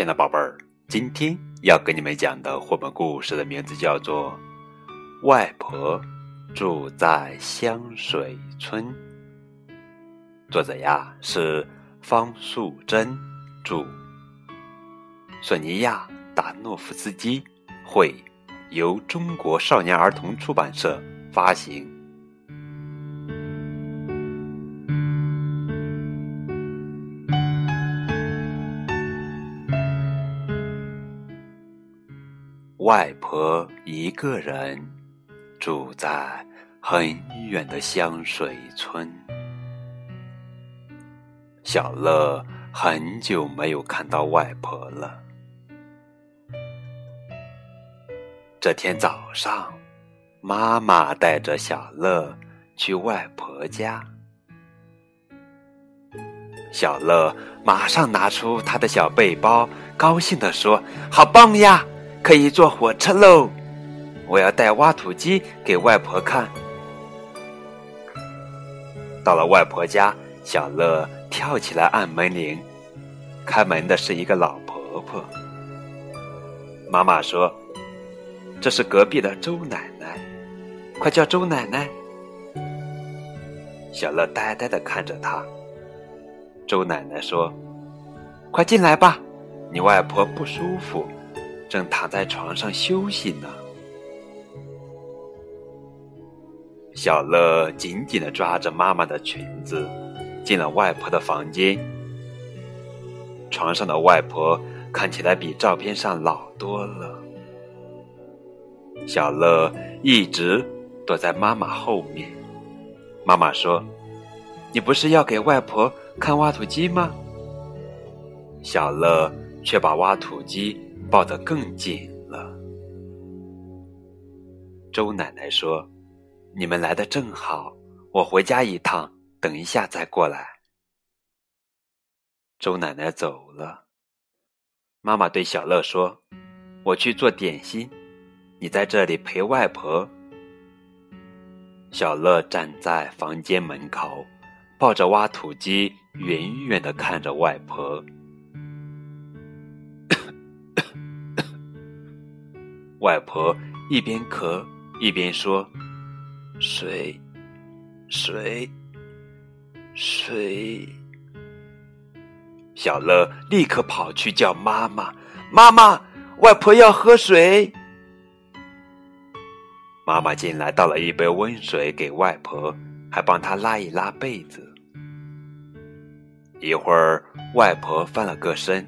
亲爱的宝贝儿，今天要给你们讲的绘本故事的名字叫做《外婆住在香水村》，作者呀是方素珍，著，索尼娅·达诺夫斯基绘，由中国少年儿童出版社发行。外婆一个人住在很远的香水村。小乐很久没有看到外婆了。这天早上，妈妈带着小乐去外婆家。小乐马上拿出他的小背包，高兴地说：“好棒呀！”可以坐火车喽！我要带挖土机给外婆看。到了外婆家，小乐跳起来按门铃。开门的是一个老婆婆。妈妈说：“这是隔壁的周奶奶，快叫周奶奶。”小乐呆呆的看着她。周奶奶说：“快进来吧，你外婆不舒服。”正躺在床上休息呢。小乐紧紧的抓着妈妈的裙子，进了外婆的房间。床上的外婆看起来比照片上老多了。小乐一直躲在妈妈后面。妈妈说：“你不是要给外婆看挖土机吗？”小乐却把挖土机。抱得更紧了。周奶奶说：“你们来的正好，我回家一趟，等一下再过来。”周奶奶走了。妈妈对小乐说：“我去做点心，你在这里陪外婆。”小乐站在房间门口，抱着挖土机，远远的看着外婆。外婆一边咳一边说：“水，水，水。”小乐立刻跑去叫妈妈：“妈妈，外婆要喝水。”妈妈进来倒了一杯温水给外婆，还帮她拉一拉被子。一会儿，外婆翻了个身。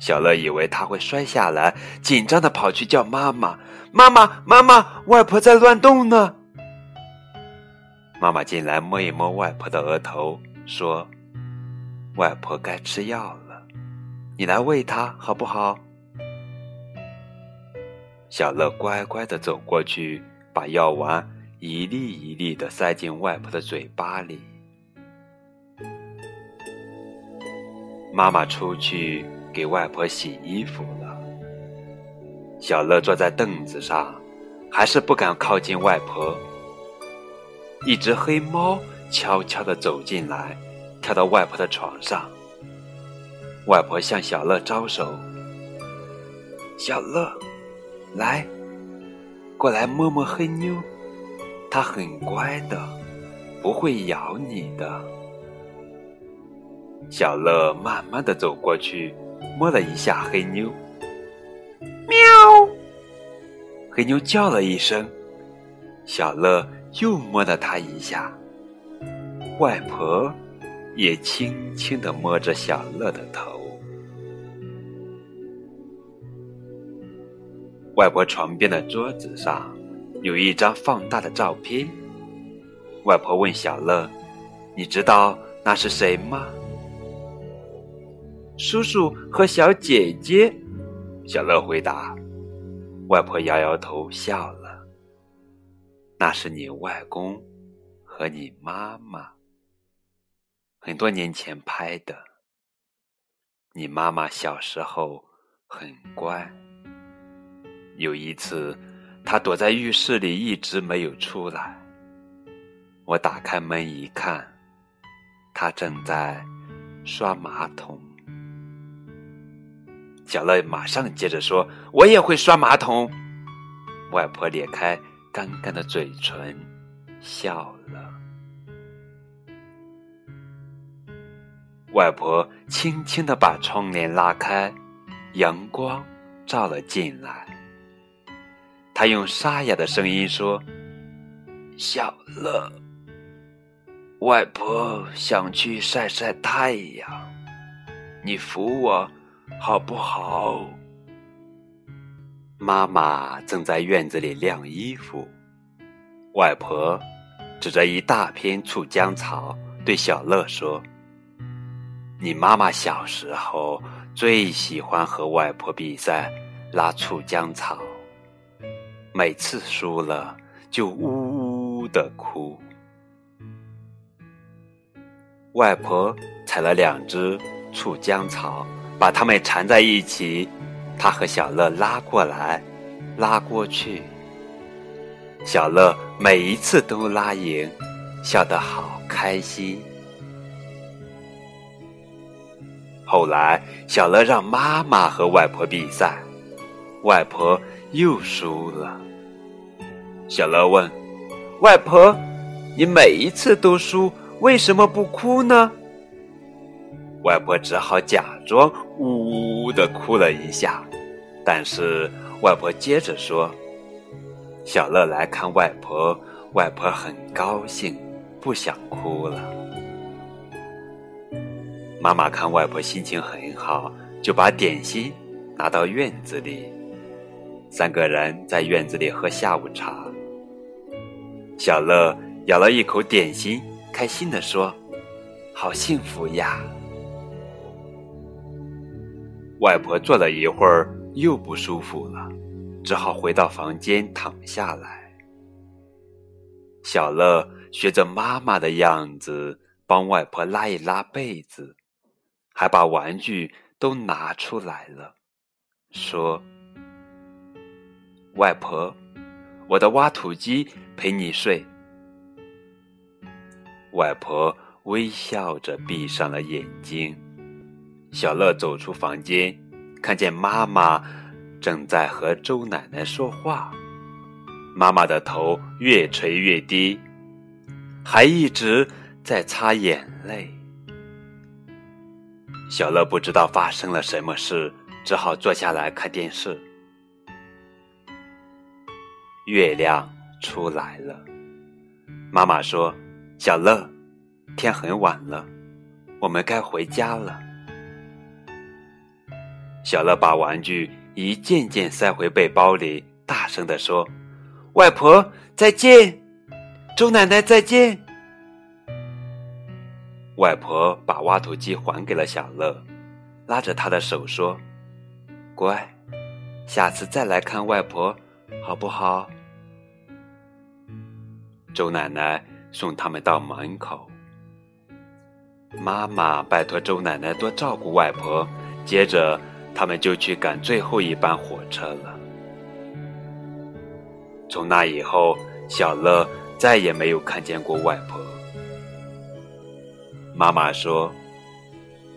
小乐以为他会摔下来，紧张的跑去叫妈妈：“妈妈，妈妈，外婆在乱动呢。”妈妈进来摸一摸外婆的额头，说：“外婆该吃药了，你来喂她好不好？”小乐乖乖的走过去，把药丸一粒一粒的塞进外婆的嘴巴里。妈妈出去。给外婆洗衣服了。小乐坐在凳子上，还是不敢靠近外婆。一只黑猫悄悄地走进来，跳到外婆的床上。外婆向小乐招手：“小乐，来，过来摸摸黑妞，它很乖的，不会咬你的。”小乐慢慢的走过去。摸了一下黑妞，喵！黑妞叫了一声，小乐又摸了它一下。外婆也轻轻的摸着小乐的头。外婆床边的桌子上有一张放大的照片。外婆问小乐：“你知道那是谁吗？”叔叔和小姐姐，小乐回答。外婆摇摇头笑了。那是你外公和你妈妈，很多年前拍的。你妈妈小时候很乖。有一次，她躲在浴室里一直没有出来。我打开门一看，她正在刷马桶。小乐马上接着说：“我也会刷马桶。”外婆咧开干干的嘴唇，笑了。外婆轻轻的把窗帘拉开，阳光照了进来。她用沙哑的声音说：“小乐，外婆想去晒晒太阳，你扶我好不好？”妈妈正在院子里晾衣服，外婆指着一大片醋浆草对小乐说：“你妈妈小时候最喜欢和外婆比赛拉醋浆草，每次输了就呜呜的哭。”外婆采了两只醋浆草，把它们缠在一起。他和小乐拉过来，拉过去。小乐每一次都拉赢，笑得好开心。后来，小乐让妈妈和外婆比赛，外婆又输了。小乐问：“外婆，你每一次都输，为什么不哭呢？”外婆只好假装呜呜呜的哭了一下。但是外婆接着说：“小乐来看外婆，外婆很高兴，不想哭了。”妈妈看外婆心情很好，就把点心拿到院子里。三个人在院子里喝下午茶。小乐咬了一口点心，开心地说：“好幸福呀！”外婆坐了一会儿。又不舒服了，只好回到房间躺下来。小乐学着妈妈的样子，帮外婆拉一拉被子，还把玩具都拿出来了，说：“外婆，我的挖土机陪你睡。”外婆微笑着闭上了眼睛。小乐走出房间。看见妈妈正在和周奶奶说话，妈妈的头越垂越低，还一直在擦眼泪。小乐不知道发生了什么事，只好坐下来看电视。月亮出来了，妈妈说：“小乐，天很晚了，我们该回家了。”小乐把玩具一件件塞回背包里，大声地说：“外婆再见，周奶奶再见。”外婆把挖土机还给了小乐，拉着他的手说：“乖，下次再来看外婆，好不好？”周奶奶送他们到门口，妈妈拜托周奶奶多照顾外婆，接着。他们就去赶最后一班火车了。从那以后，小乐再也没有看见过外婆。妈妈说：“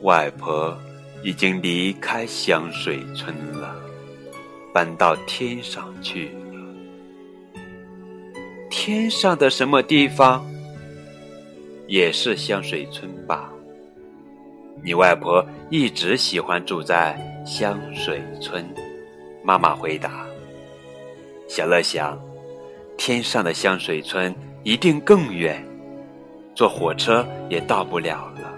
外婆已经离开香水村了，搬到天上去了。天上的什么地方？也是香水村吧？你外婆一直喜欢住在。”香水村，妈妈回答。小乐想，天上的香水村一定更远，坐火车也到不了了。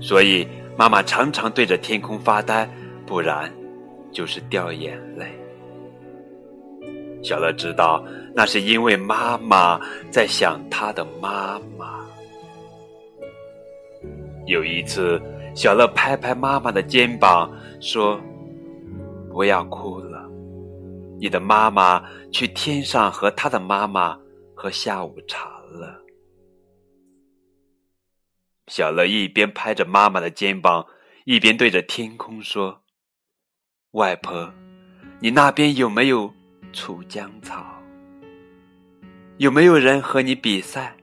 所以妈妈常常对着天空发呆，不然就是掉眼泪。小乐知道，那是因为妈妈在想她的妈妈。有一次。小乐拍拍妈妈的肩膀，说：“不要哭了，你的妈妈去天上和她的妈妈喝下午茶了。”小乐一边拍着妈妈的肩膀，一边对着天空说：“外婆，你那边有没有醋浆草？有没有人和你比赛？”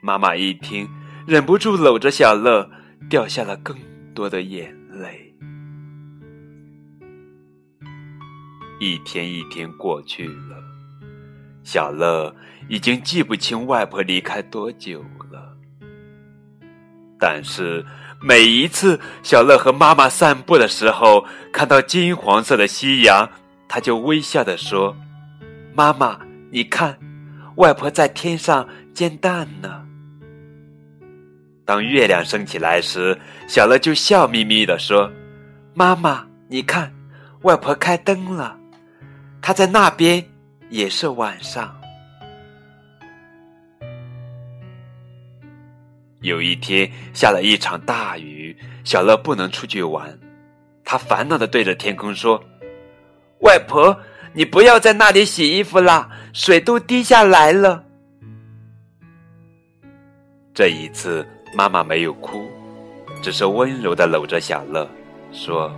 妈妈一听。忍不住搂着小乐，掉下了更多的眼泪。一天一天过去了，小乐已经记不清外婆离开多久了。但是每一次小乐和妈妈散步的时候，看到金黄色的夕阳，他就微笑的说：“妈妈，你看，外婆在天上煎蛋呢。”当月亮升起来时，小乐就笑眯眯的说：“妈妈，你看，外婆开灯了。”她在那边也是晚上。有一天下了一场大雨，小乐不能出去玩，他烦恼的对着天空说：“外婆，你不要在那里洗衣服啦，水都滴下来了。”这一次，妈妈没有哭，只是温柔的搂着小乐，说：“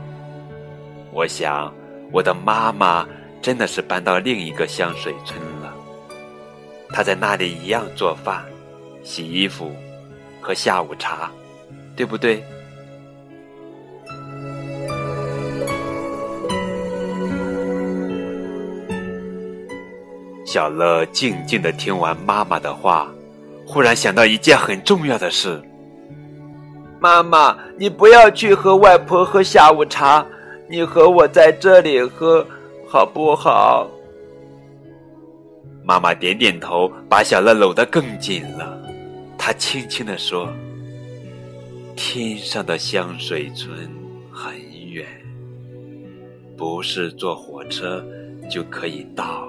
我想我的妈妈。”真的是搬到另一个香水村了。他在那里一样做饭、洗衣服、喝下午茶，对不对？小乐静静的听完妈妈的话，忽然想到一件很重要的事：妈妈，你不要去和外婆喝下午茶，你和我在这里喝。好不好？妈妈点点头，把小乐搂得更紧了。她轻轻地说：“天上的香水村很远，不是坐火车就可以到。”